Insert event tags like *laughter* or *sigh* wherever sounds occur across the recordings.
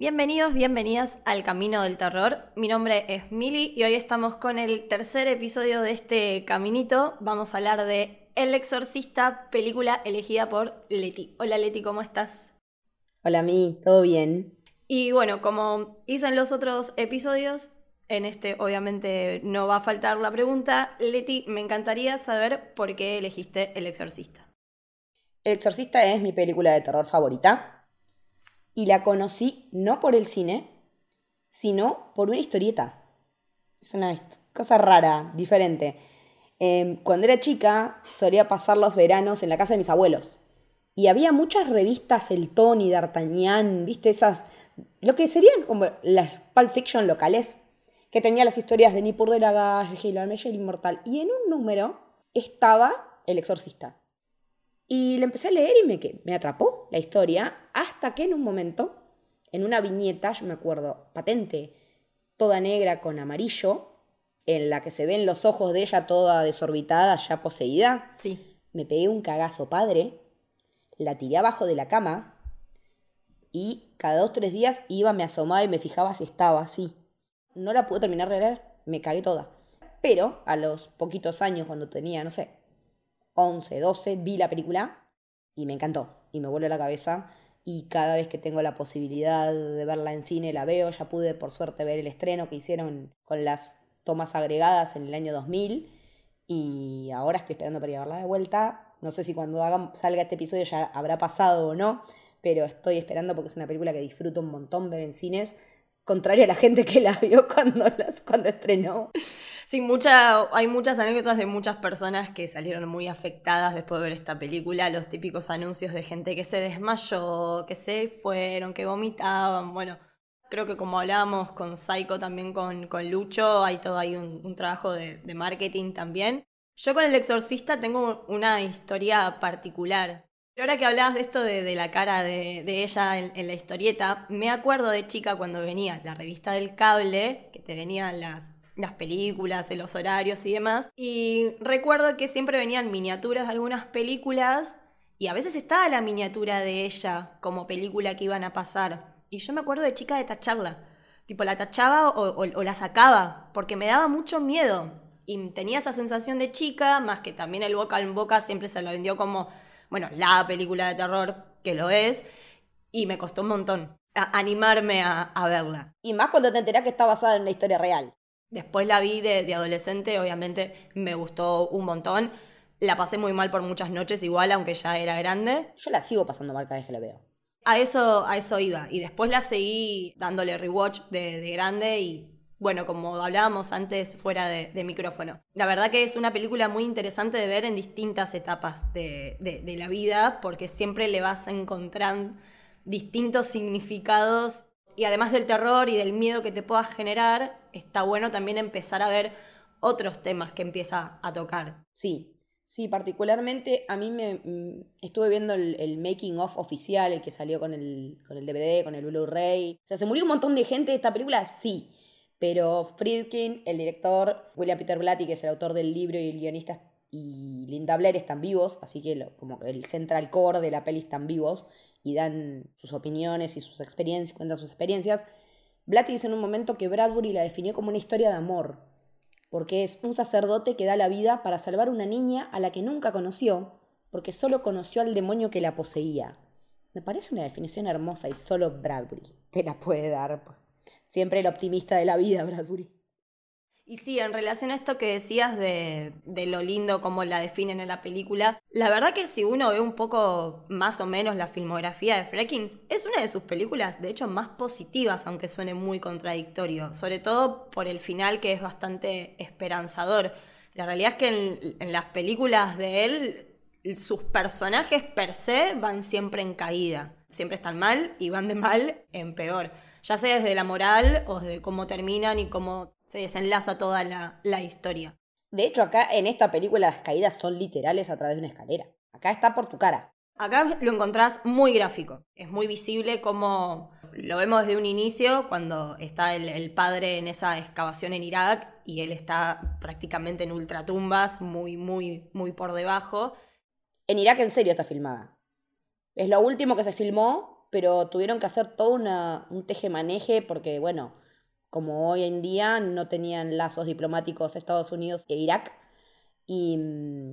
Bienvenidos, bienvenidas al Camino del Terror. Mi nombre es Mili y hoy estamos con el tercer episodio de este caminito. Vamos a hablar de El Exorcista, película elegida por Leti. Hola Leti, ¿cómo estás? Hola Mi, ¿todo bien? Y bueno, como hice en los otros episodios, en este obviamente no va a faltar la pregunta. Leti, me encantaría saber por qué elegiste El Exorcista. El Exorcista es mi película de terror favorita y la conocí no por el cine, sino por una historieta. Es una cosa rara, diferente. Em, cuando era chica solía pasar los veranos en la casa de mis abuelos. Y había muchas revistas, el Tony, D'Artagnan, viste, esas, lo que serían como las Pulp Fiction locales, que tenía las historias de Nippur de la Galle, el Inmortal. Y en un número estaba El Exorcista. Y le empecé a leer y me, me atrapó la historia, hasta que en un momento, en una viñeta, yo me acuerdo, patente, toda negra con amarillo, en la que se ven los ojos de ella toda desorbitada, ya poseída, sí. me pegué un cagazo padre, la tiré abajo de la cama y cada dos o tres días iba, me asomaba y me fijaba si estaba así. No la pude terminar de leer, me cagué toda. Pero a los poquitos años, cuando tenía, no sé, 11, 12, vi la película y me encantó y me vuelve la cabeza y cada vez que tengo la posibilidad de verla en cine la veo. Ya pude por suerte ver el estreno que hicieron con las tomas agregadas en el año 2000 y ahora estoy esperando para ir a verla de vuelta. No sé si cuando salga este episodio ya habrá pasado o no, pero estoy esperando porque es una película que disfruto un montón ver en cines, contrario a la gente que la vio cuando, las, cuando estrenó. Sí, mucha, hay muchas anécdotas de muchas personas que salieron muy afectadas después de ver esta película. Los típicos anuncios de gente que se desmayó, que se fueron, que vomitaban. Bueno, creo que como hablábamos con Psycho, también con, con Lucho, hay todo ahí un, trabajo de, marketing también. Yo con El Exorcista tengo una historia particular. Pero ahora que hablabas de esto de, la cara de, ella en, en, la historieta, me acuerdo de chica cuando venía la revista del cable, que te venían las las películas, los horarios y demás. Y recuerdo que siempre venían miniaturas de algunas películas y a veces estaba la miniatura de ella como película que iban a pasar. Y yo me acuerdo de chica de tacharla. Tipo, la tachaba o, la sacaba porque me daba mucho miedo. Y tenía esa sensación de chica, más que también el boca en boca siempre se lo vendió como, bueno, la película de terror, que lo es. Y me costó un montón animarme a, verla. Y más cuando te enterás que está basada en una historia real. Después la vi de, adolescente, obviamente me gustó un montón. La pasé muy mal por muchas noches igual, aunque ya era grande. Yo la sigo pasando mal cada vez que la veo. A eso, a eso iba. Y después la seguí dándole rewatch de, grande y bueno, como hablábamos antes fuera de, micrófono. La verdad que es una película muy interesante de ver en distintas etapas de, de, la vida, porque siempre le vas a encontrar distintos significados y además del terror y del miedo que te puedas generar, está bueno también empezar a ver otros temas que empieza a tocar. Sí, sí, particularmente a mí me mm, estuve viendo el, making of oficial, el que salió con el, con el DVD, con el Blu-ray. O sea, se murió un montón de gente de esta película, sí. Pero Friedkin, el director, William Peter Blatty, que es el autor del libro y el guionista, y Linda Blair están vivos, así que como el central core de la peli están vivos y dan sus opiniones y sus experiencias, cuentan sus experiencias. Blatty dice en un momento que Bradbury la definió como una historia de amor, porque es un sacerdote que da la vida para salvar una niña a la que nunca conoció, porque solo conoció al demonio que la poseía. Me parece una definición hermosa y solo Bradbury te la puede dar. Siempre el optimista de la vida, Bradbury. Y sí, en relación a esto que decías de, lo lindo, como la definen en la película, la verdad que si uno ve un poco más o menos la filmografía de Freckins, es una de sus películas, de hecho, más positivas, aunque suene muy contradictorio, sobre todo por el final que es bastante esperanzador. La realidad es que en, en las películas de él, sus personajes per se van siempre en caída, siempre están mal y van de mal en peor ya sea desde la moral o desde cómo terminan y cómo se desenlaza toda la, historia. De hecho, acá en esta película las caídas son literales a través de una escalera. Acá está por tu cara. Acá lo encontrás muy gráfico. Es muy visible como lo vemos desde un inicio, cuando está el, el, padre en esa excavación en Irak y él está prácticamente en ultratumbas, muy, muy, muy por debajo. En Irak en serio está filmada. Es lo último que se filmó, pero tuvieron que hacer todo un teje-maneje porque, bueno, como hoy en día no tenían lazos diplomáticos Estados Unidos e Irak y mmm,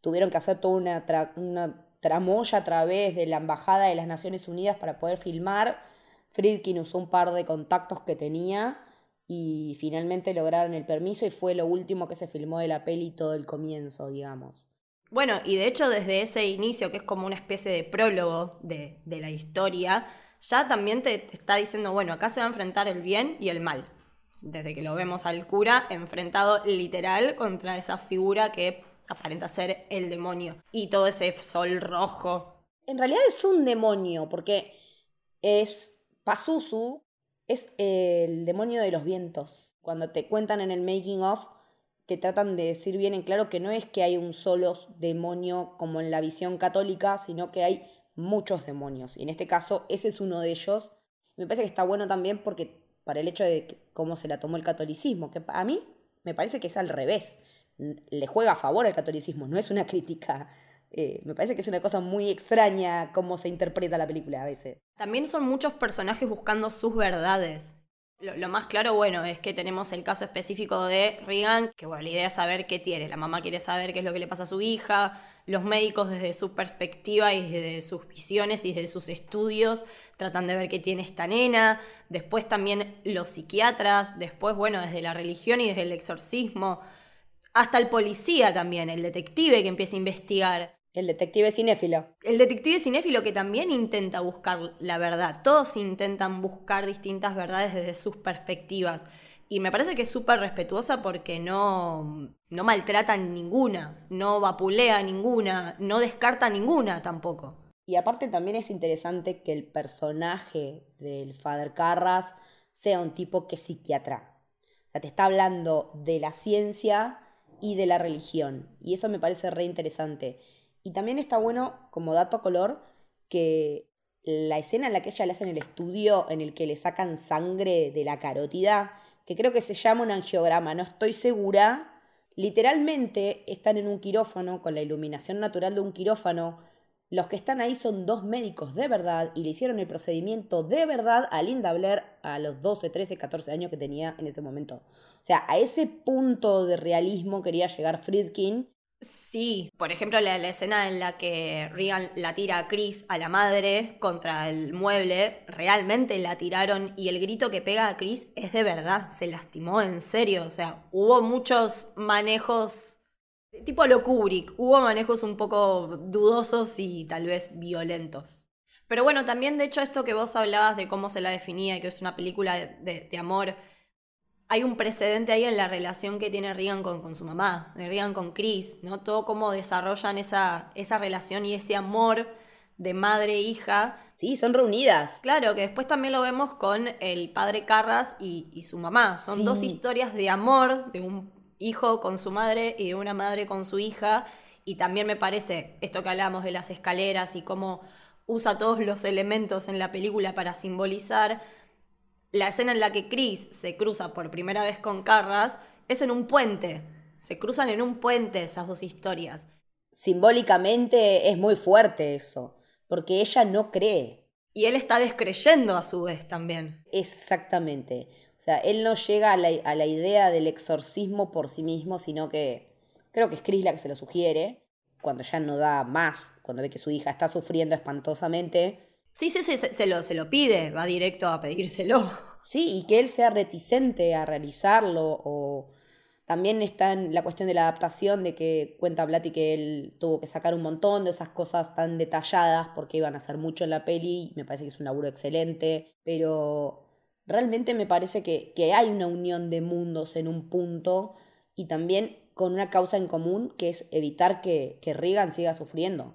tuvieron que hacer toda una, tra una tramoya a través de la Embajada de las Naciones Unidas para poder filmar. Friedkin usó un par de contactos que tenía y finalmente lograron el permiso y fue lo último que se filmó de la peli todo el comienzo, digamos. Bueno, y de hecho desde ese inicio, que es como una especie de prólogo de, de la historia, ya también te, te, está diciendo, bueno, acá se va a enfrentar el bien y el mal. Desde que lo vemos al cura enfrentado literal contra esa figura que aparenta ser el demonio. Y todo ese sol rojo. En realidad es un demonio, porque es Pazuzu, es el demonio de los vientos. Cuando te cuentan en el making of, te tratan de decir bien en claro que no es que hay un solo demonio como en la visión católica, sino que hay muchos demonios. Y en este caso, ese es uno de ellos. Me parece que está bueno también porque para el hecho de cómo se la tomó el catolicismo, que a mí me parece que es al revés. Le juega a favor al catolicismo, no es una crítica. Eh, me parece que es una cosa muy extraña cómo se interpreta la película a veces. También son muchos personajes buscando sus verdades. Lo, más claro, bueno, es que tenemos el caso específico de Regan, que bueno, la idea es saber qué tiene. La mamá quiere saber qué es lo que le pasa a su hija, los médicos desde su perspectiva y desde sus visiones y desde sus estudios tratan de ver qué tiene esta nena, después también los psiquiatras, después, bueno, desde la religión y desde el exorcismo, hasta el policía también, el detective que empieza a investigar. El detective cinéfilo. El detective cinéfilo que también intenta buscar la verdad. Todos intentan buscar distintas verdades desde sus perspectivas. Y me parece que es súper respetuosa porque no, no maltrata ninguna, no vapulea ninguna, no descarta ninguna tampoco. Y aparte también es interesante que el personaje del Father Carras sea un tipo que es psiquiatra. O sea, te está hablando de la ciencia y de la religión. Y eso me parece re interesante. Y también está bueno, como dato color, que la escena en la que ella le hace en el estudio, en el que le sacan sangre de la carótida, que creo que se llama un angiograma, no estoy segura, literalmente están en un quirófano, con la iluminación natural de un quirófano. Los que están ahí son dos médicos de verdad y le hicieron el procedimiento de verdad a Linda Blair a los 12, 13, 14 años que tenía en ese momento. O sea, a ese punto de realismo quería llegar Friedkin Sí, por ejemplo, la, escena en la que Regan la tira a Chris, a la madre, contra el mueble, realmente la tiraron y el grito que pega a Chris es de verdad, se lastimó en serio, o sea, hubo muchos manejos, tipo lo Kubrick, hubo manejos un poco dudosos y tal vez violentos. Pero bueno, también de hecho esto que vos hablabas de cómo se la definía y que es una película de, de amor hay un precedente ahí en la relación que tiene Regan con, con su mamá, de Regan con Chris, ¿no? Todo cómo desarrollan esa, esa relación y ese amor de madre e hija. Sí, son reunidas. Claro, que después también lo vemos con el padre Carras y, y su mamá. Son sí. dos historias de amor, de un hijo con su madre y de una madre con su hija. Y también me parece esto que hablamos de las escaleras y cómo usa todos los elementos en la película para simbolizar la escena en la que Chris se cruza por primera vez con Carras es en un puente. Se cruzan en un puente esas dos historias. Simbólicamente es muy fuerte eso, porque ella no cree. Y él está descreyendo a su vez también. Exactamente. O sea, él no llega a la, a la idea del exorcismo por sí mismo, sino que creo que es Chris la que se lo sugiere, cuando ya no da más, cuando ve que su hija está sufriendo espantosamente, Sí, sí, se, se, lo, se lo pide, va directo a pedírselo. Sí, y que él sea reticente a realizarlo, o también está en la cuestión de la adaptación, de que cuenta Blatty que él tuvo que sacar un montón de esas cosas tan detalladas, porque iban a hacer mucho en la peli, y me parece que es un laburo excelente, pero realmente me parece que, que hay una unión de mundos en un punto, y también con una causa en común, que es evitar que, que Regan siga sufriendo.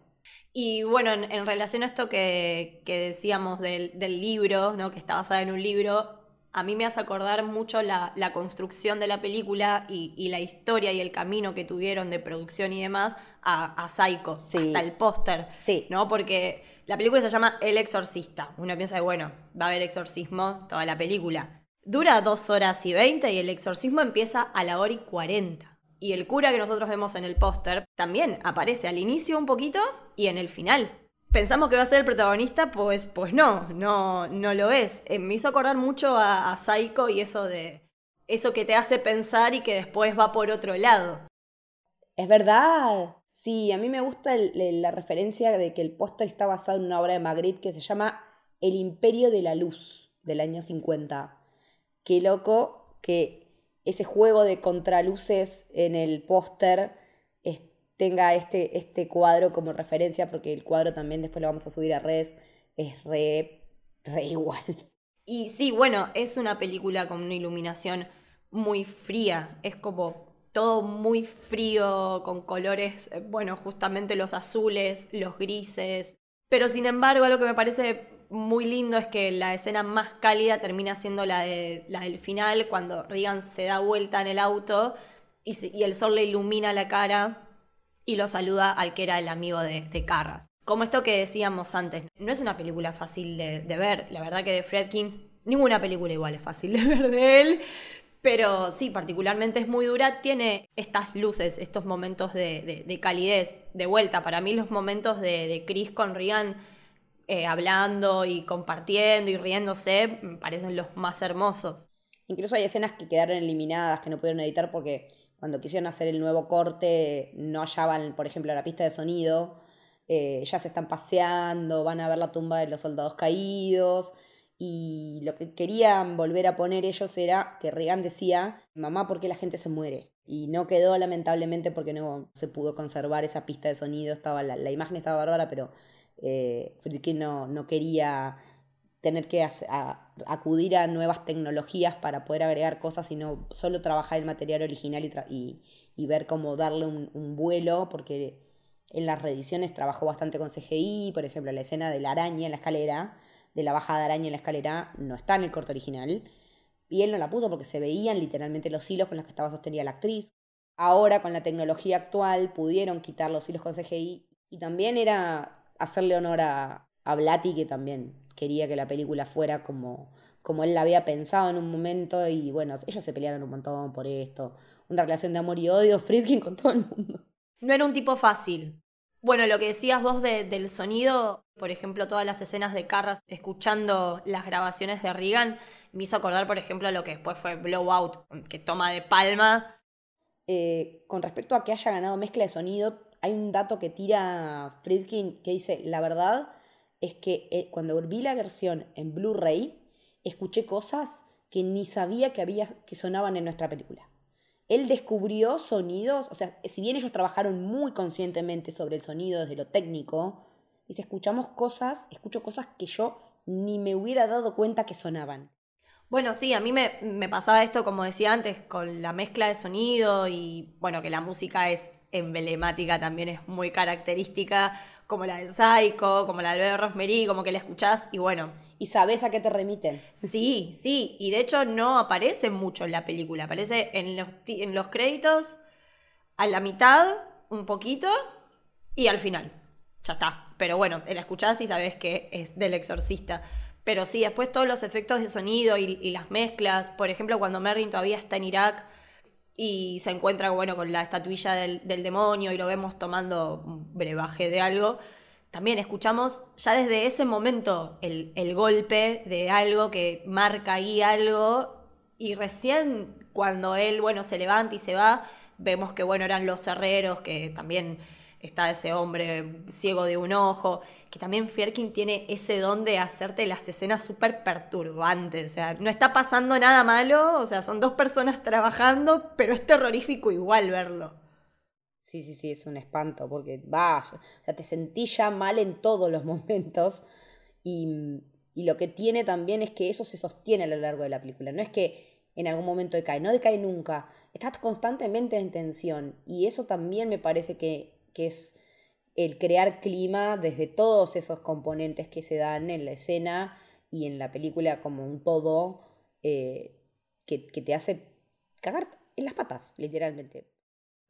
Y bueno, en, en, relación a esto que, que decíamos del, del libro, ¿no? que está basada en un libro, a mí me hace acordar mucho la, construcción de la película y, la historia y el camino que tuvieron de producción y demás a, a Psycho, hasta el póster. Sí. ¿No? Porque la película se llama El Exorcista. Uno piensa que, bueno, va a haber exorcismo toda la película. Dura dos horas y veinte y el exorcismo empieza a la hora y cuarenta. Y el cura que nosotros vemos en el póster también aparece al inicio un poquito y en el final pensamos que va a ser el protagonista, pues, pues no, no, no lo es. Eh, me hizo acordar mucho a, Psycho y eso de eso que te hace pensar y que después va por otro lado. Es verdad. Sí, a mí me gusta la referencia de que el póster está basado en una obra de Magritte que se llama El Imperio de la Luz del año 50. Qué loco que ese juego de contraluces en el póster tenga este, este cuadro como referencia, porque el cuadro también después lo vamos a subir a redes, es re, re igual. *laughs* Y sí, bueno, es una película con una iluminación muy fría, es como todo muy frío, con colores, eh, bueno, justamente los azules, los grises. Pero sin embargo, lo que me parece muy lindo es que la escena más cálida termina siendo la, de, la del final, cuando Regan se da vuelta en el auto y, el sol le ilumina la cara y lo saluda al que era el amigo de, Carras. Como esto que decíamos antes, no es una película fácil de, ver. La verdad que de Fredkins, ninguna película igual es fácil de *laughs* ver de él. Pero sí, particularmente es muy dura. Tiene estas luces, estos momentos de, calidez. De vuelta, para mí los momentos de, Chris con Rian eh, hablando y compartiendo y riéndose me parecen los más hermosos. Incluso hay escenas que quedaron eliminadas, que no pudieron editar porque cuando quisieron hacer el nuevo corte, no hallaban, por ejemplo, la pista de sonido, eh, ya se están paseando, van a ver la tumba de los soldados caídos, y lo que querían volver a poner ellos era que Reagan decía, mamá, ¿por qué la gente se muere? Y no quedó lamentablemente porque no se pudo conservar esa pista de sonido, estaba la, imagen estaba bárbara, pero eh, no, no quería tener que acudir a nuevas tecnologías para poder agregar cosas, sino solo trabajar el material original y, y, ver cómo darle un, vuelo, porque en las reediciones trabajó bastante con CGI, por ejemplo, la escena de la araña en la escalera, de la bajada de araña en la escalera, no está en el corte original, y él no la puso porque se veían literalmente los hilos con los que estaba sostenida la actriz. Ahora, con la tecnología actual, pudieron quitar los hilos con CGI, y también era hacerle honor a, a Blatty, que también quería que la película fuera como, como él la había pensado en un momento y bueno, ellos se pelearon un montón por esto. Una relación de amor y odio, Friedkin *laughs* con todo el mundo. No era un tipo fácil. Bueno, lo que decías vos del sonido, por ejemplo, todas las escenas de Carras escuchando las grabaciones de Reagan, me hizo acordar, por ejemplo, lo que después fue Blowout, que toma de palma. Eh, con respecto a que haya ganado mezcla de sonido, hay un dato que tira Friedkin que dice, la verdad, es que eh, cuando vi la versión en Blu-ray, escuché cosas que ni sabía que, había, que sonaban en nuestra película. Él descubrió sonidos, o sea, si bien ellos trabajaron muy conscientemente sobre el sonido desde lo técnico, si escuchamos cosas, escucho cosas que yo ni me hubiera dado cuenta que sonaban. Bueno, sí, a mí me, me, pasaba esto, como decía antes, con la mezcla de sonido y bueno, que la música es emblemática, también es muy característica como la de Psycho, como la de Albert Rosemary, como que la escuchás y bueno. Y sabes a qué te remiten. Sí, sí, y de hecho no aparece mucho en la película, aparece en los, en los créditos, a la mitad, un poquito, y al final. Ya está. Pero bueno, la escuchás y sabes que es del exorcista. Pero sí, después todos los efectos de sonido y, y las mezclas, por ejemplo, cuando Merrin todavía está en Irak, y se encuentra bueno, con la estatuilla del, demonio y lo vemos tomando un brebaje de algo, también escuchamos ya desde ese momento el, golpe de algo que marca ahí algo y recién cuando él bueno, se levanta y se va, vemos que bueno, eran los herreros, que también está ese hombre ciego de un ojo, que también Fierkin tiene ese don de hacerte las escenas súper perturbantes. O sea, no está pasando nada malo, o sea, son dos personas trabajando, pero es terrorífico igual verlo. Sí, sí, sí, es un espanto, porque va, o sea, te sentí ya mal en todos los *laughs* momentos. Y, y lo que tiene también es que eso se sostiene a lo largo de la película. No es que en algún momento decae, no decae nunca. Estás constantemente en tensión. Y eso también me parece que, que es el crear clima desde todos esos componentes que se dan en la escena y en la película como un todo, eh, que, que te hace cagar en las patas, literalmente.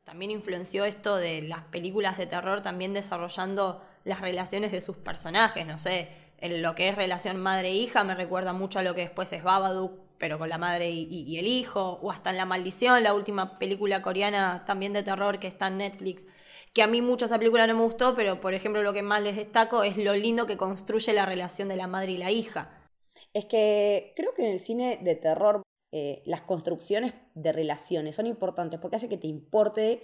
También influenció esto de las películas de terror, también desarrollando las relaciones de sus personajes, no sé, en lo que es relación madre-hija me recuerda mucho a lo que después es Babadook, pero con la madre y, y, el hijo, o hasta en La Maldición, la última película coreana también de terror que está en Netflix, que a mí mucho esa película no me gustó, pero por ejemplo lo que más les destaco es lo lindo que construye la relación de la madre y la hija. Es que creo que en el cine de terror eh, las construcciones de relaciones son importantes porque hace que te importe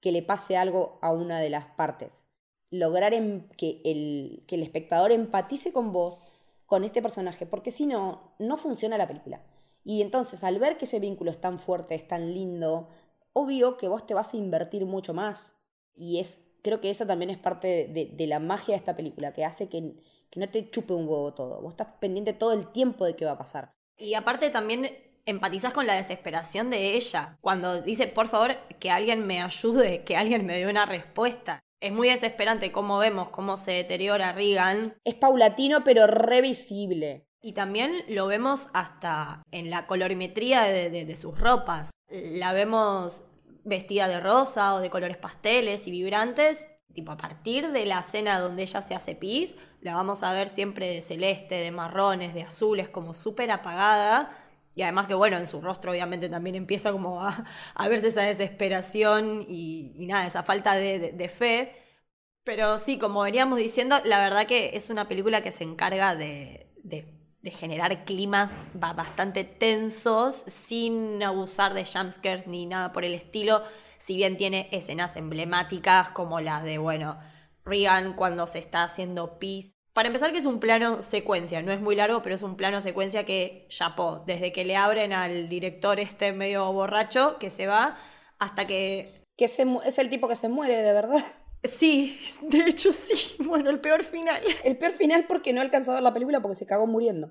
que le pase algo a una de las partes. Lograr em, que, el, que el espectador empatice con vos, con este personaje, porque si no, no funciona la película. Y entonces, al ver que ese vínculo es tan fuerte, es tan lindo, obvio que vos te vas a invertir mucho más. Y es, creo que eso también es parte de, de la magia de esta película, que hace que, que no te chupe un huevo todo. Vos estás pendiente todo el tiempo de qué va a pasar. Y aparte también empatizas con la desesperación de ella. Cuando dice, por favor, que alguien me ayude, que alguien me dé una respuesta. Es muy desesperante cómo vemos cómo se deteriora Regan. Es paulatino, pero revisible. Y también lo vemos hasta en la colorimetría de, de, de sus ropas. La vemos vestida de rosa o de colores pasteles y vibrantes. Tipo, a partir de la escena donde ella se hace pis, la vamos a ver siempre de celeste, de marrones, de azules, como súper apagada y además que, bueno, en su rostro obviamente también empieza como a, a verse esa desesperación y, nada, esa falta de, de, de, fe. Pero sí, como veníamos diciendo, la verdad que es una película que se encarga de, de generar climas bastante tensos sin abusar de jumpscares ni nada por el estilo. Si bien tiene escenas emblemáticas como las de, bueno, Regan cuando se está haciendo pis para empezar, que es un plano secuencia, no es muy largo, pero es un plano secuencia que chapó, desde que le abren al director este medio borracho que se va hasta que. Que se, es el tipo que se muere, de verdad. Sí, *laughs* de hecho sí. *laughs* Bueno, el peor final. El peor final porque no alcanzó a ver la película porque se cagó muriendo.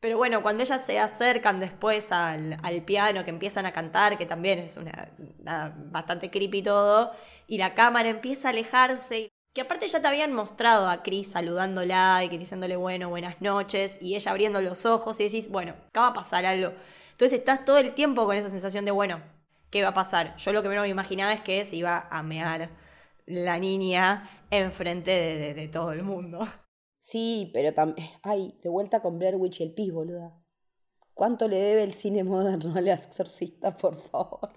Pero bueno, cuando ellas se acercan después al, al piano, que empiezan a cantar, que también es una, una, bastante creepy todo, y la cámara empieza a alejarse que aparte ya te habían mostrado a Chris saludándola y diciéndole bueno, buenas noches, y ella abriendo los ojos y decís, bueno, acá va a pasar algo. Entonces estás todo el tiempo con esa sensación de, bueno, ¿qué va a pasar? Yo lo que menos me imaginaba es que se iba a mear la niña enfrente de, de, de todo el mundo. Sí, pero también. Ay, de vuelta con Blair Witch y el pis, boluda. ¿Cuánto le debe el cine moderno al exorcista, por favor?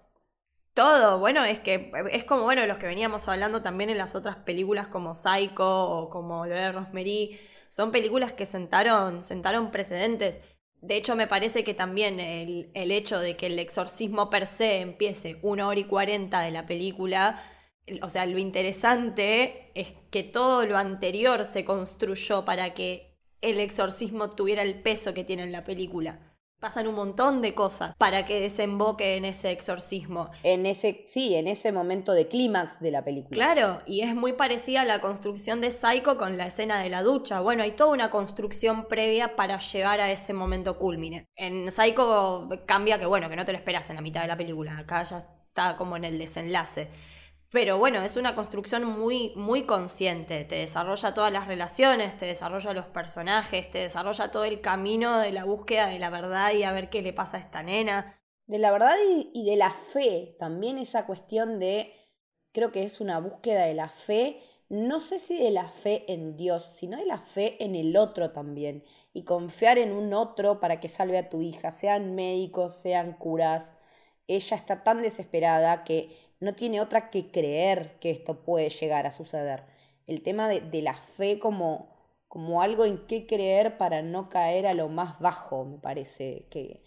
Todo, bueno, es que es como, bueno, los que veníamos hablando también en las otras películas como Psycho o como lo de Rosemary, son películas que sentaron, sentaron precedentes. De hecho, me parece que también el, el hecho de que el exorcismo per se empiece una hora y cuarenta de la película, o sea, lo interesante es que todo lo anterior se construyó para que el exorcismo tuviera el peso que tiene en la película pasan un montón de cosas para que desemboque en ese exorcismo. En ese, sí, en ese momento de clímax de la película. Claro, y es muy parecida a la construcción de Psycho con la escena de la ducha. Bueno, hay toda una construcción previa para llegar a ese momento culmine. En Psycho cambia que, bueno, que no te lo esperas en la mitad de la película. Acá ya está como en el desenlace. Pero bueno, es una construcción muy, muy consciente. Te desarrolla todas las relaciones, te desarrolla los personajes, te desarrolla todo el camino de la búsqueda de la verdad y a ver qué le pasa a esta nena. De la verdad y, y de la fe. También esa cuestión de. Creo que es una búsqueda de la fe. No sé si de la fe en Dios, sino de la fe en el otro también. Y confiar en un otro para que salve a tu hija, sean médicos, sean curas. Ella está tan desesperada que no tiene otra que creer que esto puede llegar a suceder. El tema de, de la fe como, como algo en qué creer para no caer a lo más bajo, me parece que,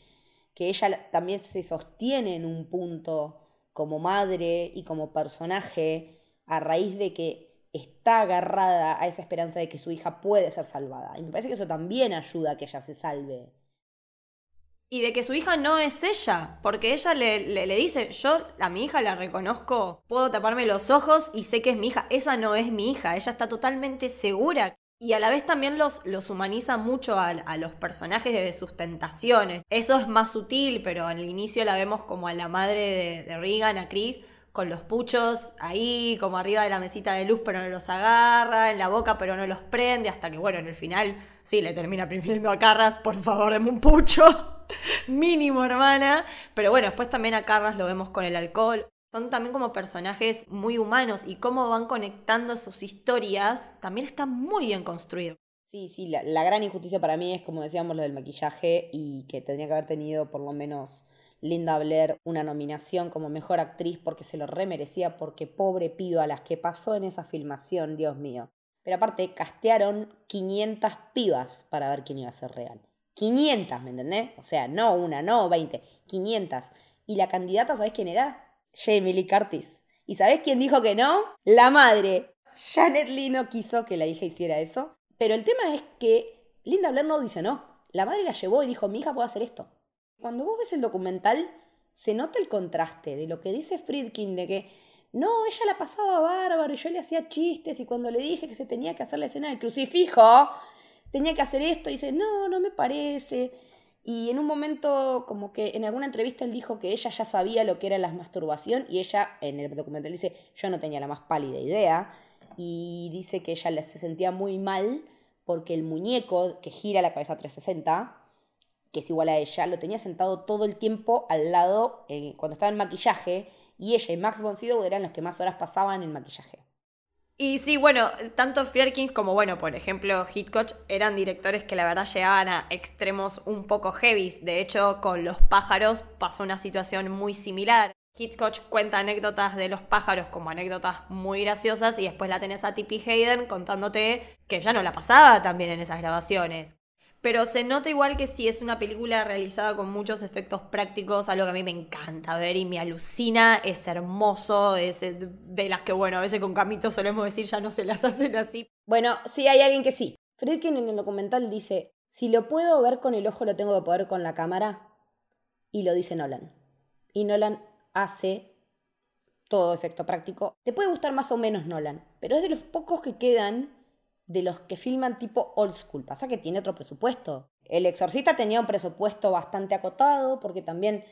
que ella también se sostiene en un punto como madre y como personaje a raíz de que está agarrada a esa esperanza de que su hija puede ser salvada. Y me parece que eso también ayuda a que ella se salve y de que su hija no es ella, porque ella le, le, dice, yo a mi hija la reconozco, puedo taparme los ojos y sé que es mi hija, esa no es mi hija, ella está totalmente segura. Y a la vez también los, los humaniza mucho a, los personajes de sus tentaciones. Eso es más sutil, pero al inicio la vemos como a la madre de, de Regan, a Chris, con los puchos ahí, como arriba de la mesita de luz, pero no los agarra, en la boca, pero no los prende, hasta que, bueno, en el final sí le termina prefiriendo a Carras, por favor, deme un pucho. *laughs* Mínimo, hermana. Pero bueno, después también a Carras lo vemos con el alcohol. Son también como personajes muy humanos y cómo van conectando sus historias también está muy bien construido. Sí, sí, la, la gran injusticia para mí es, como decíamos, lo del maquillaje y que tendría que haber tenido por lo menos Linda Blair una nominación como mejor actriz porque se lo remerecía, porque pobre piba las que pasó en esa filmación, Dios mío. Pero aparte, castearon 500 pibas para ver quién iba a ser real. 500, ¿me entendés? O sea, no una, no 20, 500. Y la candidata, ¿sabés quién era? Jamie Lee Curtis. ¿Y sabés quién dijo que no? La madre. Janet Lee no quiso que la hija hiciera eso. Pero el tema es que Linda Blair no dice no. La madre la llevó y dijo, mi hija puede hacer esto. Cuando vos ves el documental, se nota el contraste de lo que dice Friedkin de que no, ella la pasaba bárbaro y yo le hacía chistes y cuando le dije que se tenía que hacer la escena del crucifijo, tenía que hacer esto y dice, no, no me parece. Y en un momento, como que en alguna entrevista él dijo que ella ya sabía lo que era la masturbación y ella en el documental dice, yo no tenía la más pálida idea. Y dice que ella se sentía muy mal porque el muñeco que gira la cabeza 360 que es igual a ella, lo tenía sentado todo el tiempo al lado eh, cuando estaba en maquillaje y ella y Max von eran los que más horas pasaban en maquillaje. Y sí, bueno, tanto Fierkins como, bueno, por ejemplo, Hitchcock eran directores que la verdad llegaban a extremos un poco heavies. De hecho, con los pájaros pasó una situación muy similar. Hitchcock cuenta anécdotas de los pájaros como anécdotas muy graciosas y después la tenés a Tippi Hayden contándote que ya no la pasaba también en esas grabaciones. Pero se nota igual que si es una película realizada con muchos efectos prácticos, algo que a mí me encanta ver y me alucina, es hermoso, es de las que, bueno, a veces con Camito solemos decir ya no se las *laughs* hacen así. Bueno, sí hay alguien que sí. Friedkin en el documental dice, si lo puedo ver con el ojo, lo tengo que poder con la cámara. Y lo dice Nolan. Y Nolan hace todo efecto práctico. Te puede gustar más o menos Nolan, pero es de los pocos que quedan de los que filman tipo old school. Pasa que tiene otro presupuesto. El Exorcista tenía un presupuesto bastante acotado porque también,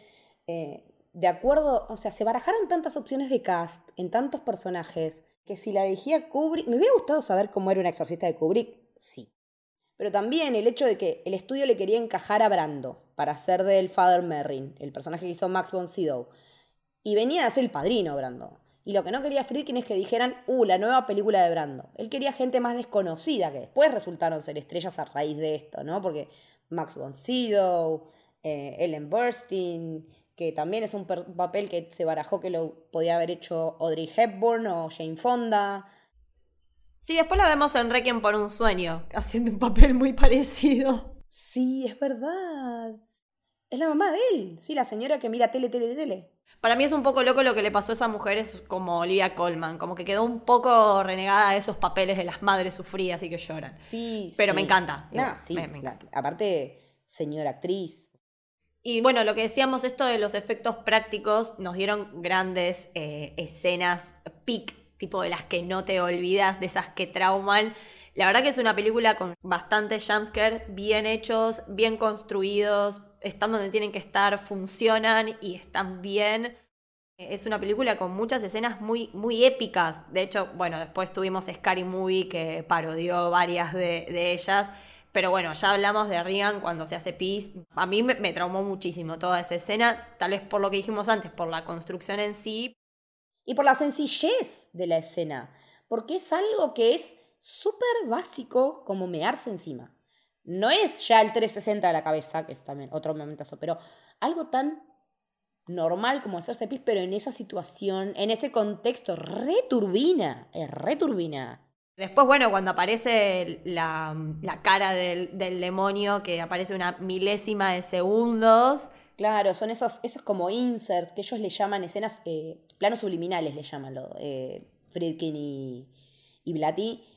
eh, de acuerdo, o sea, se barajaron tantas opciones de cast en tantos personajes que si la dirigía Kubrick, me hubiera gustado saber cómo era un exorcista de Kubrick, sí. Pero también el hecho de que el estudio le quería encajar a Brando para hacer del Father Merrin, el personaje que hizo Max von Sydow. Y venía a ser el padrino Brando. Y lo que no quería Friedkin es que dijeran, uh, la nueva película de Brando. Él quería gente más desconocida, que después resultaron ser estrellas a raíz de esto, ¿no? Porque Max von Sydow, eh, Ellen Burstyn, que también es un papel que se barajó que lo podía haber hecho Audrey Hepburn o Jane Fonda. Sí, después la vemos en Requiem por un sueño, haciendo un papel muy parecido. Sí, es verdad. Es la mamá de él, sí, la señora que mira tele, tele, tele. Para mí es un poco loco lo que le pasó a esa mujer, es como Olivia Colman, como que quedó un poco renegada de esos papeles de las madres sufridas y que lloran. Sí, Pero me encanta. No, sí, aparte, señora actriz. Y bueno, lo que decíamos, esto de los efectos prácticos, nos dieron grandes eh, escenas, pic, tipo de las que no te olvidas, de esas que trauman. La verdad que es una película con bastante jumpscare, bien hechos, bien construidos, están donde tienen que estar, funcionan y están bien. Es una película con muchas escenas muy, muy épicas. De hecho, bueno, después tuvimos Scary Movie que parodió varias de, ellas. Pero bueno, ya hablamos de Regan cuando se hace pis. A mí me, me, traumó muchísimo toda esa escena, tal vez por lo que dijimos antes, por la construcción en sí. Y por la sencillez de la escena. Porque es algo que es súper básico como mearse encima. No es ya el 360 de la cabeza, que es también otro momentazo, pero algo tan normal como hacerse pis, pero en esa situación, en ese contexto, returbina, es returbina. Después, bueno, cuando aparece la, cara del, demonio, que aparece una milésima de segundos. Claro, son esos, esos como inserts que ellos le llaman escenas, eh, planos subliminales le llaman lo, eh, Friedkin y, y Blatty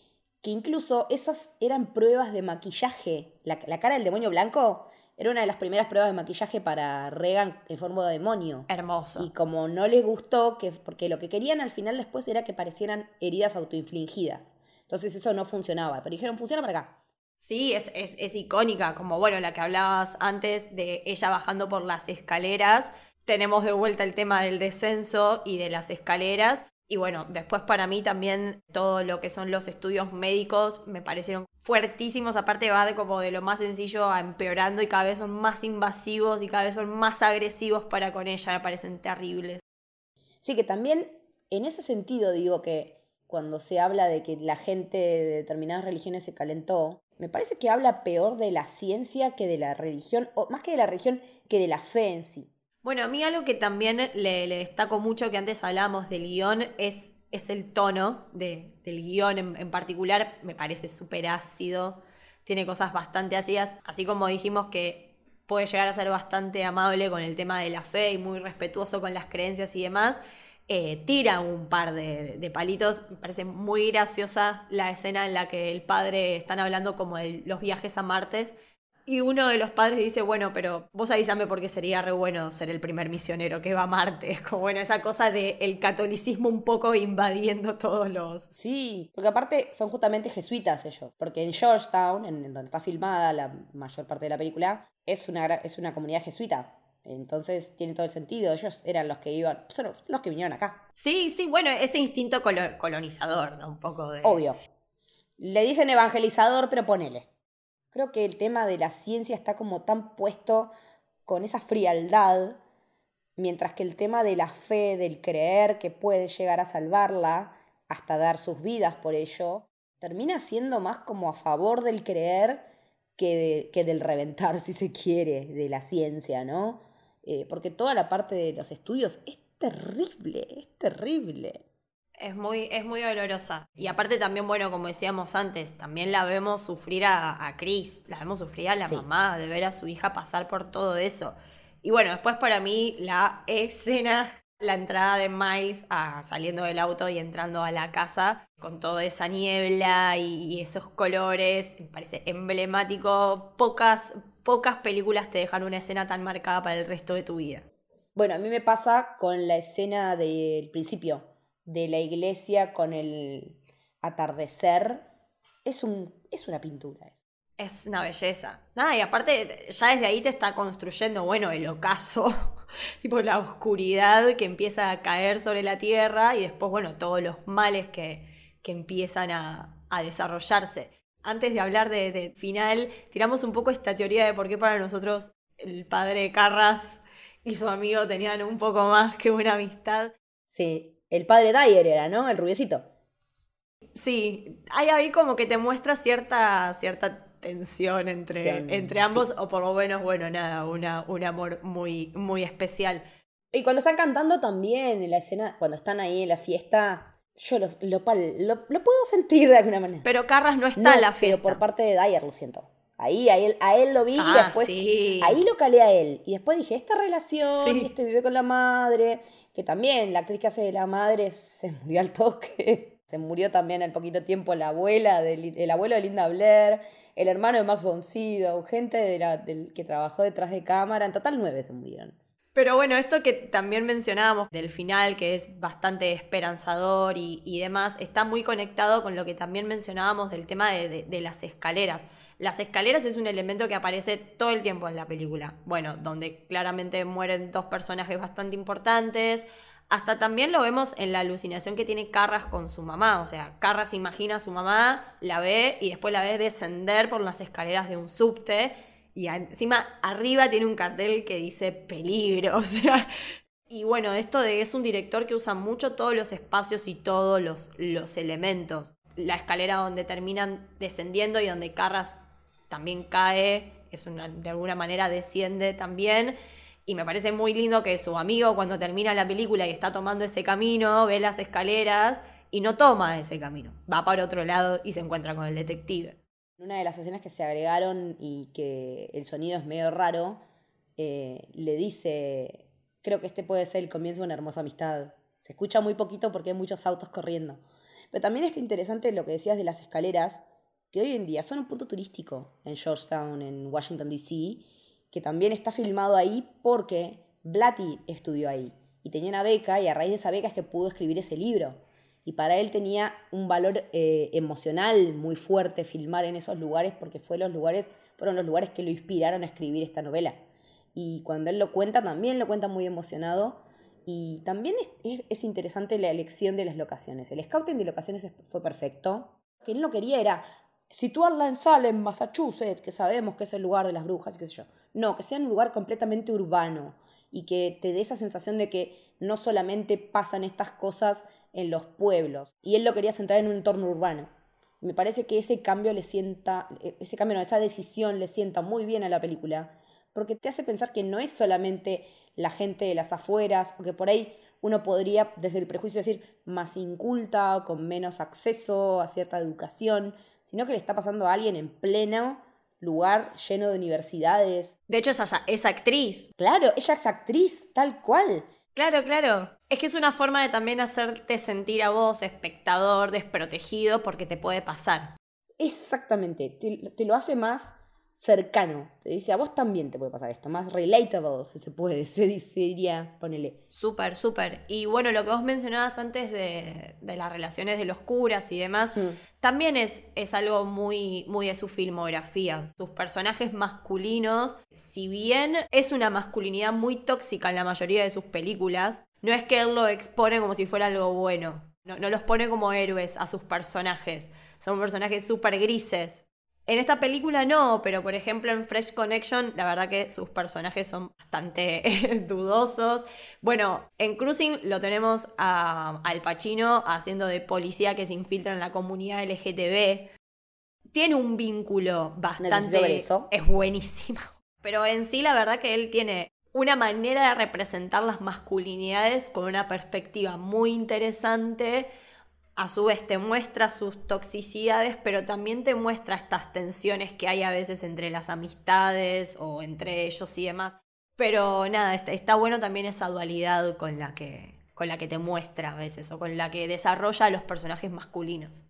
que incluso esas eran pruebas de maquillaje. La, cara del demonio blanco era una de las primeras pruebas de maquillaje para Regan en forma de demonio. Hermoso. Y como no les gustó, que, porque lo que querían al final después era que parecieran heridas autoinfligidas. Entonces eso no funcionaba. Pero dijeron, funciona para acá. Sí, es, es, es icónica, como bueno, la que hablabas antes de ella bajando por las escaleras tenemos de vuelta el tema del descenso y de las escaleras. Y bueno, después para mí también todo lo que son los estudios médicos me parecieron fuertísimos. Aparte va de como de lo más sencillo a empeorando y cada vez son más invasivos y cada vez son más agresivos para con ella. Me parecen terribles. Sí, que también en ese sentido digo que cuando se habla de que la gente de determinadas religiones se calentó, me parece que habla peor de la ciencia que de la religión, o más que de la religión, que de la fe en sí. Bueno, a mí algo que también le, destaco mucho, que antes hablábamos del guion, es, es el tono de, del guion en, en particular. Me parece súper ácido, tiene cosas bastante ácidas, así como dijimos que puede llegar a ser bastante amable con el tema de la fe y muy respetuoso con las creencias y demás. Eh, tira un par de, palitos. Me parece muy graciosa la escena en la que el padre están hablando como de los viajes a Marte. Y uno de los padres dice, bueno, pero vos avísame porque sería re bueno ser el primer misionero que va a Marte. *laughs* Es como, bueno, esa cosa del el catolicismo un poco invadiendo todos los... Sí, porque aparte son justamente jesuitas ellos. Porque en Georgetown, en, donde está filmada la mayor parte de la película, es una, es una comunidad jesuita. Entonces tiene todo el sentido. Ellos eran los que iban, son los que vinieron acá. Sí, sí, bueno, ese instinto colonizador, ¿no? Un poco de. Obvio. Le dicen evangelizador, pero ponele. Creo que el tema de la ciencia está como tan puesto con esa frialdad, mientras que el tema de la fe, del creer que puede llegar a salvarla, hasta dar sus vidas por ello, termina siendo más como a favor del creer que, que del reventar, *laughs* si se quiere, de la ciencia, ¿no? Eh, porque toda la parte de los estudios es terrible, es terrible. Es muy, es muy dolorosa. Y aparte también, bueno, como decíamos antes, también la vemos sufrir a, a Chris, la vemos sufrir a la mamá, de ver a su hija pasar por todo eso. Y bueno, después para mí la escena, la entrada de Miles a, saliendo del auto y entrando a la casa, con toda esa niebla y, y esos colores, me parece emblemático. Pocas, pocas películas te dejan una escena tan marcada para el resto de tu vida. Bueno, a mí me pasa con la escena del principio, de la iglesia con el atardecer. Es, un, es una pintura. Es una belleza. Nada, y aparte, ya desde ahí te está construyendo, bueno, el ocaso, *laughs* tipo la oscuridad que empieza a caer sobre la tierra y después, bueno, todos los males que, que empiezan a, a desarrollarse antes de hablar de, final, tiramos un poco esta teoría de por qué para nosotros el padre Carras y su amigo tenían un poco más que una amistad. Sí, el padre Dyer era, ¿no? El rubiecito. Sí, hay ahí como que te muestra cierta, cierta tensión entre, entre ambos, o por lo menos, bueno, nada, una, un amor muy, muy especial. Y cuando están cantando también en la escena, cuando están ahí en la fiesta, yo lo, lo, puedo sentir de alguna manera. Pero Carras no está en la fiesta. Pero por parte de Dyer lo siento. Ahí a él, a él lo vi y ah, después. Ahí lo calé a él. Y después dije, esta relación, este vive con la madre. Que también la actriz que hace de la madre se murió al toque. *laughs* Se murió también al poquito tiempo la abuela, del, el abuelo de Linda Blair, el hermano de Max von Sydow, gente de la, del, que trabajó detrás de cámara. En total nueve se murieron. Pero bueno, esto que también mencionábamos del final, que es bastante esperanzador y, demás, está muy conectado con lo que también mencionábamos del tema de, las escaleras. Las escaleras es un elemento que aparece todo el tiempo en la película. Bueno, donde claramente mueren dos personajes bastante importantes. Hasta también lo vemos en la alucinación que tiene Carras con su mamá. O sea, Carras imagina a su mamá, la ve y después la ve descender por las escaleras de un subte y encima arriba tiene un cartel que dice peligro, *laughs* o sea... Y bueno, esto de es un director que usa mucho todos los espacios y todos los, los elementos. La escalera donde terminan descendiendo y donde Carras también cae, es de alguna manera desciende también. Y me parece muy lindo que su amigo cuando termina la película y está tomando ese camino, ve las escaleras y no toma ese camino. Va para otro lado y se encuentra con el detective. Una de las escenas que se agregaron y que el sonido es medio raro, eh, le dice, creo que este puede ser el comienzo de una hermosa amistad. Se escucha muy poquito porque hay muchos autos corriendo. Pero también es interesante lo que decías de las escaleras, que hoy en día son un punto turístico en Georgetown, en Washington, D.C., que también está filmado ahí porque Blatty estudió ahí y tenía una beca y a raíz de esa beca es que pudo escribir ese libro y para él tenía un valor eh, emocional muy fuerte filmar en esos lugares porque fue los lugares, fueron los lugares que lo inspiraron a escribir esta novela. Y cuando él lo cuenta, también lo cuenta muy emocionado. Y también es, es- es interesante la elección de las locaciones. El scouting de locaciones es- fue perfecto. Que él lo quería era situarla en Salem, Massachusetts, que sabemos que es el lugar de las brujas, qué sé yo. No, que sea un lugar completamente urbano y que te dé esa sensación de que no solamente pasan estas cosas en los pueblos. Y él lo quería centrar en un entorno urbano. Me parece que ese cambio le sienta, ese cambio, no, esa decisión le sienta muy bien a la película, porque te hace pensar que no es solamente la gente de las afueras, o que por ahí uno podría, desde el prejuicio, decir más inculta, o con menos acceso a cierta educación, sino que le está pasando a alguien en pleno lugar lleno de universidades. De hecho, esa, esa actriz. Claro, ella es actriz, tal cual. Claro, claro. Es que es una forma de también hacerte sentir a vos, espectador, desprotegido, porque te puede pasar. Exactamente, te, te lo hace más cercano. Te dice, a vos también te puede pasar esto, más relatable, si se puede, *laughs* se diría, ponele. Súper, súper. Y bueno, lo que vos mencionabas antes de, de las relaciones de los curas y demás, Mm. también es, es algo muy, muy de su filmografía. Sus personajes masculinos, si bien es una masculinidad muy tóxica en la mayoría de sus películas, no es que él lo expone como si fuera algo bueno. No, no los pone como héroes a sus personajes. Son personajes súper grises. En esta película no, pero por ejemplo en Fresh Connection, la verdad que sus personajes son bastante *laughs* dudosos. Bueno, en Cruising lo tenemos a Al Pacino haciendo de policía que se infiltra en la comunidad LGTB. Tiene un vínculo bastante. ver eso. Es buenísimo. Pero en sí, la verdad que él tiene una manera de representar las masculinidades con una perspectiva muy interesante a su vez te muestra sus toxicidades, pero también te muestra estas tensiones que hay a veces entre las amistades o entre ellos y demás. Pero nada, está, está bueno también esa dualidad con la, que, con la que te muestra a veces o con la que desarrolla a los personajes masculinos.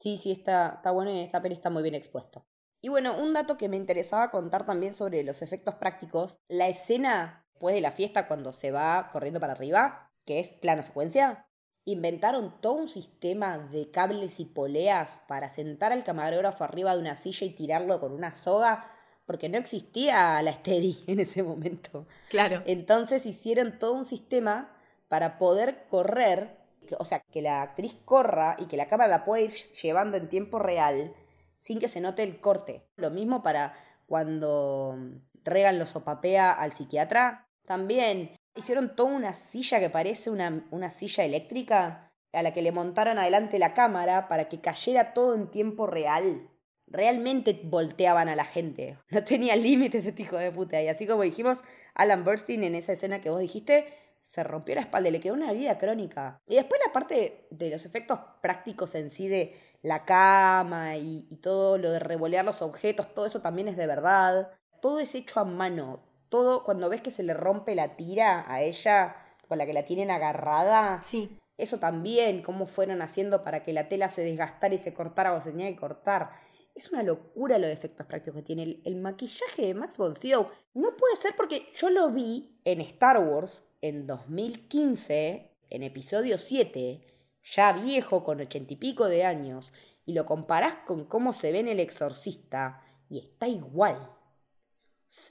Sí, sí, está, está bueno y esta peli está muy bien expuesto. Y bueno, un dato que me interesaba contar también sobre los efectos prácticos, la escena después de la fiesta cuando se va corriendo para arriba, que es plano secuencia, inventaron todo un sistema de cables y poleas para sentar al camarógrafo arriba de una silla y tirarlo con una soga, porque no existía la steady *laughs* en ese momento. Claro. Entonces hicieron todo un sistema para poder correr, o sea, que la actriz corra y que la cámara la pueda ir llevando en tiempo real sin que se note el corte. Lo mismo para cuando Regan lo sopapea al psiquiatra. También hicieron toda una silla que parece una, una silla eléctrica a la que le montaron adelante la cámara para que cayera todo en tiempo real. Realmente volteaban a la gente. *laughs* No tenía límites este hijo de puta. Y así como dijimos, Alan Burstyn en esa escena que vos dijiste, se rompió la espalda y le quedó una herida crónica. Y después la parte de los efectos prácticos en sí de la cama y, y todo lo de revolear los objetos, todo eso también es de verdad. Todo es hecho a mano. Todo, cuando ves que se le rompe la tira a ella, con la que la tienen agarrada, Sí. eso también, cómo fueron haciendo para que la tela se desgastara y se cortara o se tenía que cortar. Es una locura los efectos prácticos que tiene. El, el maquillaje de Max von Sydow no puede ser porque yo lo vi en Star Wars en 2015, en episodio 7, ya viejo, con ochenta y pico de años, y lo comparás con cómo se ve en El Exorcista, y está igual.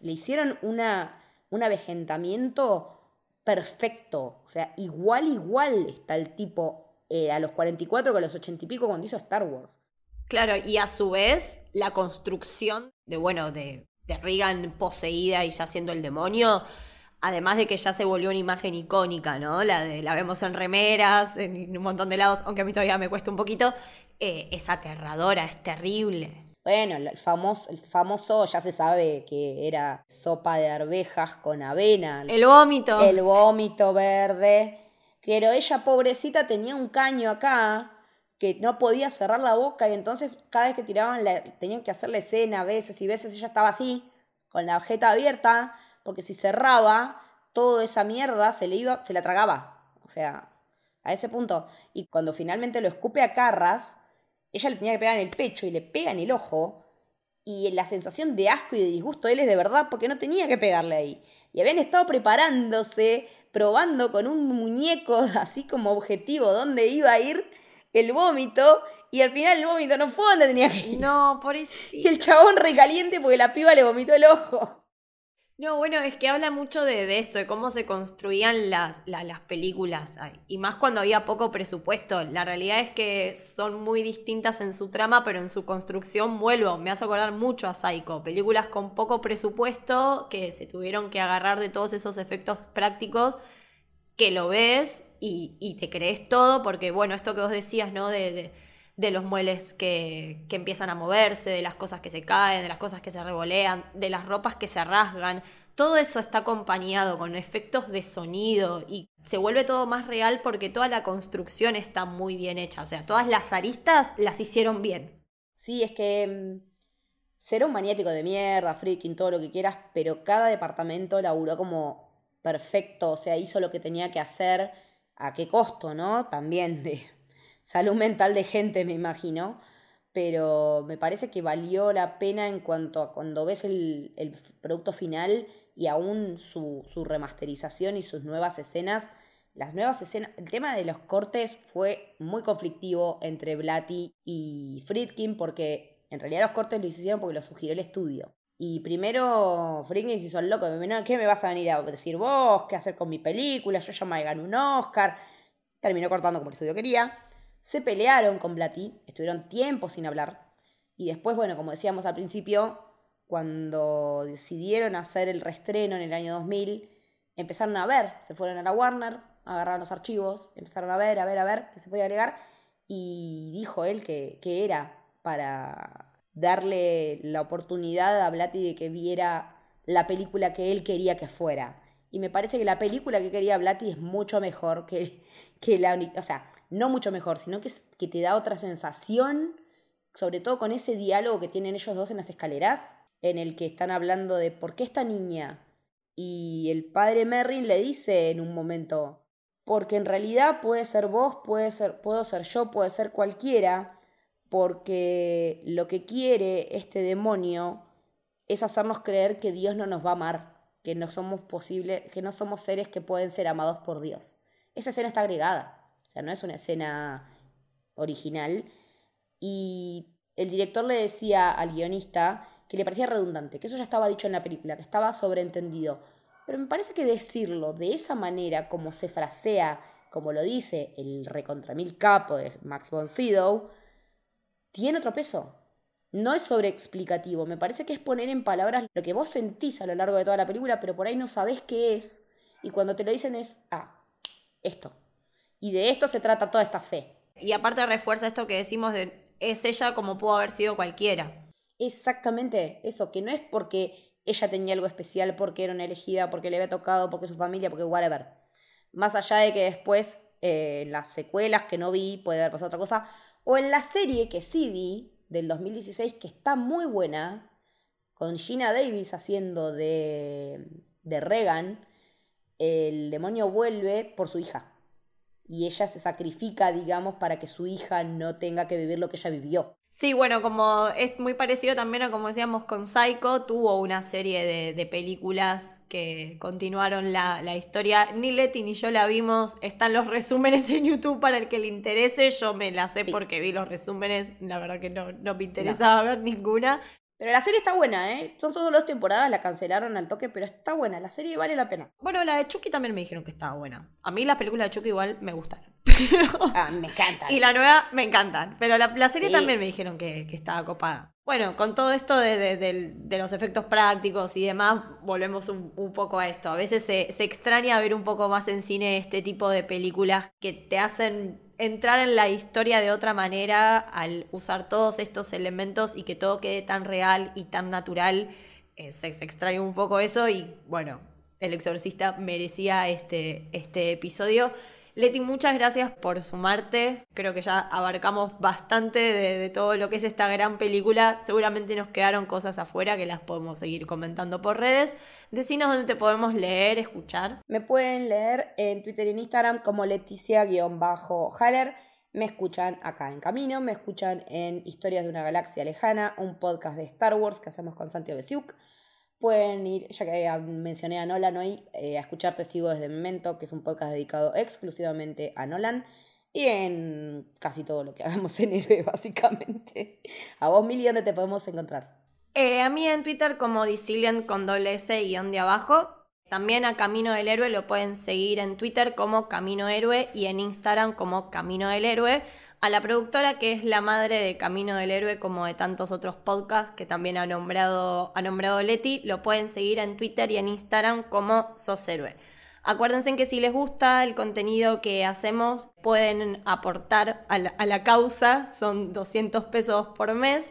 Le hicieron una, un avejentamiento perfecto. O sea, igual, igual está el tipo eh, a los 44 que a los 80 y pico cuando hizo Star Wars. Claro, y a su vez, la construcción de, bueno, de, de Regan poseída y ya siendo el demonio, además de que ya se volvió una imagen icónica, ¿no? La de la vemos en remeras, en un montón de lados, aunque a mí todavía me cuesta un poquito, eh, es aterradora, es terrible. Bueno, el famoso, el famoso ya se sabe que era sopa de arvejas con avena. El vómito. el vómito verde. Pero ella, pobrecita, tenía un caño acá que no podía cerrar la boca y entonces cada vez que tiraban la, tenían que hacer la escena a veces y veces ella estaba así, con la ojeta abierta, porque si cerraba, toda esa mierda se le iba, se la tragaba. O sea, a ese punto. Y cuando finalmente lo escupe a Carras, ella le tenía que pegar en el pecho y le pega en el ojo. Y la sensación de asco y de disgusto de él es de verdad porque no tenía que pegarle ahí. Y habían estado preparándose, probando con un muñeco *laughs* así como objetivo dónde iba a ir el vómito. Y al final el vómito no fue donde tenía que ir. No, Y pobrecito. el chabón recaliente porque la piba le vomitó el ojo. No, bueno, es que habla mucho de, de esto, de cómo se construían las, la- las películas, y más cuando había poco presupuesto. La realidad es que son muy distintas en su trama, pero en su construcción vuelvo. Me hace acordar mucho a Psycho, películas con poco presupuesto que se tuvieron que agarrar de todos esos efectos prácticos que lo ves y, y te crees todo, porque bueno, esto que vos decías, ¿no? De- de los muebles que, que empiezan a moverse, de las cosas que se caen, de las cosas que se revolean, de las ropas que se rasgan, todo eso está acompañado con efectos de sonido y se vuelve todo más real porque toda la construcción está muy bien hecha, o sea, todas las aristas las hicieron bien. Sí, es que mm, será un maniático de mierda, freaking, todo lo que quieras, pero cada departamento laburó como perfecto, o sea, hizo lo que tenía que hacer, a qué costo, ¿no? También de salud mental de gente, me imagino, pero me parece que valió la pena en cuanto a cuando ves el, el producto final y aún su, su remasterización y sus nuevas escenas. Las nuevas escenas, el tema de los cortes fue muy conflictivo entre Blatty y Friedkin porque en realidad los cortes los hicieron porque los sugirió el estudio. Y primero Friedkin se hizo el loco, ¿qué me vas a venir a decir vos? ¿Qué hacer con mi película? Yo ya me gané un Oscar. Terminó cortando como el estudio quería. Se pelearon con Blatty, estuvieron tiempo sin hablar. Y después, bueno, como decíamos al principio, cuando decidieron hacer el reestreno en el año 2000, empezaron a ver, se fueron a la Warner, agarraron los archivos, empezaron a ver, a ver, a ver qué se podía agregar. Y dijo él que, que era para darle la oportunidad a Blatty de que viera la película que él quería que fuera. Y me parece que la película que quería Blatty es mucho mejor que, que la... O sea, no mucho mejor, sino que, que te da otra sensación, sobre todo con ese diálogo que tienen ellos dos en las escaleras, en el que están hablando de por qué esta niña. Y el padre Merrin le dice en un momento, porque en realidad puede ser vos, puede ser, puedo ser yo, puede ser cualquiera, porque lo que quiere este demonio es hacernos creer que Dios no nos va a amar, que no somos posible, que no somos seres que pueden ser amados por Dios. Esa escena está agregada, no es una escena original. Y el director le decía al guionista que le parecía redundante, que eso ya estaba dicho en la película, que estaba sobreentendido. Pero me parece que decirlo de esa manera, como se frasea, como lo dice el recontra mil capo de Max von Sydow, tiene otro peso. No es sobreexplicativo, me parece que es poner en palabras lo que vos sentís a lo largo de toda la película, pero por ahí no sabés qué es. Y cuando te lo dicen es, ah, esto. Y de esto se trata toda esta fe. Y aparte refuerza esto que decimos de es ella como pudo haber sido cualquiera. Exactamente, eso, que no es porque ella tenía algo especial, porque era una elegida, porque le había tocado, porque su familia, porque whatever. Más allá de que después, eh, en las secuelas que no vi, puede haber pasado otra cosa, o en la serie que sí vi, del 2016, que está muy buena, con Gina Davis haciendo de, de Regan, el demonio vuelve por su hija. Y ella se sacrifica, digamos, para que su hija no tenga que vivir lo que ella vivió. Sí, bueno, como es muy parecido también a como decíamos con Psycho, tuvo una serie de, de películas que continuaron la, la historia. Ni Leti ni yo la vimos, están los resúmenes en YouTube para el que le interese. Yo me la sé Sí. porque vi los resúmenes, la verdad que no, no me interesaba ver ninguna. Pero la serie está buena, ¿eh? Son solo dos temporadas, la cancelaron al toque, pero está buena. La serie vale la pena. Bueno, la de Chucky también me dijeron que estaba buena. A mí las películas de Chucky igual me gustaron. *laughs* Ah, me encanta. Y la nueva me encantan. Pero la, la serie Sí. también me dijeron que, que estaba copada. Bueno, con todo esto de, de los efectos prácticos y demás, volvemos un, un poco a esto. A veces se, se extraña ver un poco más en cine este tipo de películas que te hacen entrar en la historia de otra manera al usar todos estos elementos y que todo quede tan real y tan natural. Eh, se, extraña un poco eso y bueno, El Exorcista merecía este, este episodio. Leti, muchas gracias por sumarte. Creo que ya abarcamos bastante de, todo lo que es esta gran película. Seguramente nos quedaron cosas afuera que las podemos seguir comentando por redes. Decinos dónde te podemos leer, escuchar. Me pueden leer en Twitter y en Instagram como Leticia-Haller. Me escuchan acá en Camino, me escuchan en Historias de una Galaxia Lejana, un podcast de Star Wars que hacemos con Santiago Besiuk. Pueden ir, ya que eh, mencioné a Nolan hoy, eh, a escuchar Testigos desde Memento, que es un podcast dedicado exclusivamente a Nolan. Y en casi todo lo que *laughs* hagamos en héroe, básicamente. A vos, Mili, ¿dónde te podemos encontrar? Eh, a mí en Twitter como Dicilian con doble S guion de abajo. También a Camino del Héroe lo pueden seguir en Twitter como Camino Héroe y en Instagram como Camino del Héroe. A la productora que es la madre de Camino del Héroe como de tantos otros podcasts que también ha nombrado, ha nombrado Leti, lo pueden seguir en Twitter y en Instagram como Sos Héroe. Acuérdense que si les gusta el contenido que hacemos, pueden aportar a la, a la causa, son 200 pesos por mes.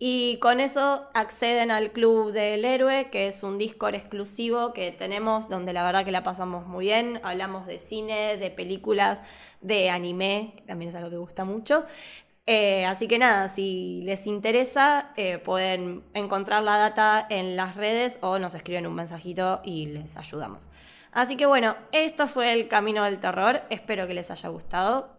Y con eso acceden al Club del Héroe, que es un Discord exclusivo que tenemos, donde la verdad que la pasamos muy bien. Hablamos de cine, de películas, de anime, que también es algo que gusta mucho. Eh, así que nada, si les interesa, eh, pueden encontrar la data en las redes o nos escriben un mensajito y les ayudamos. Así que bueno, esto fue el Camino del Terror. Espero que les haya gustado.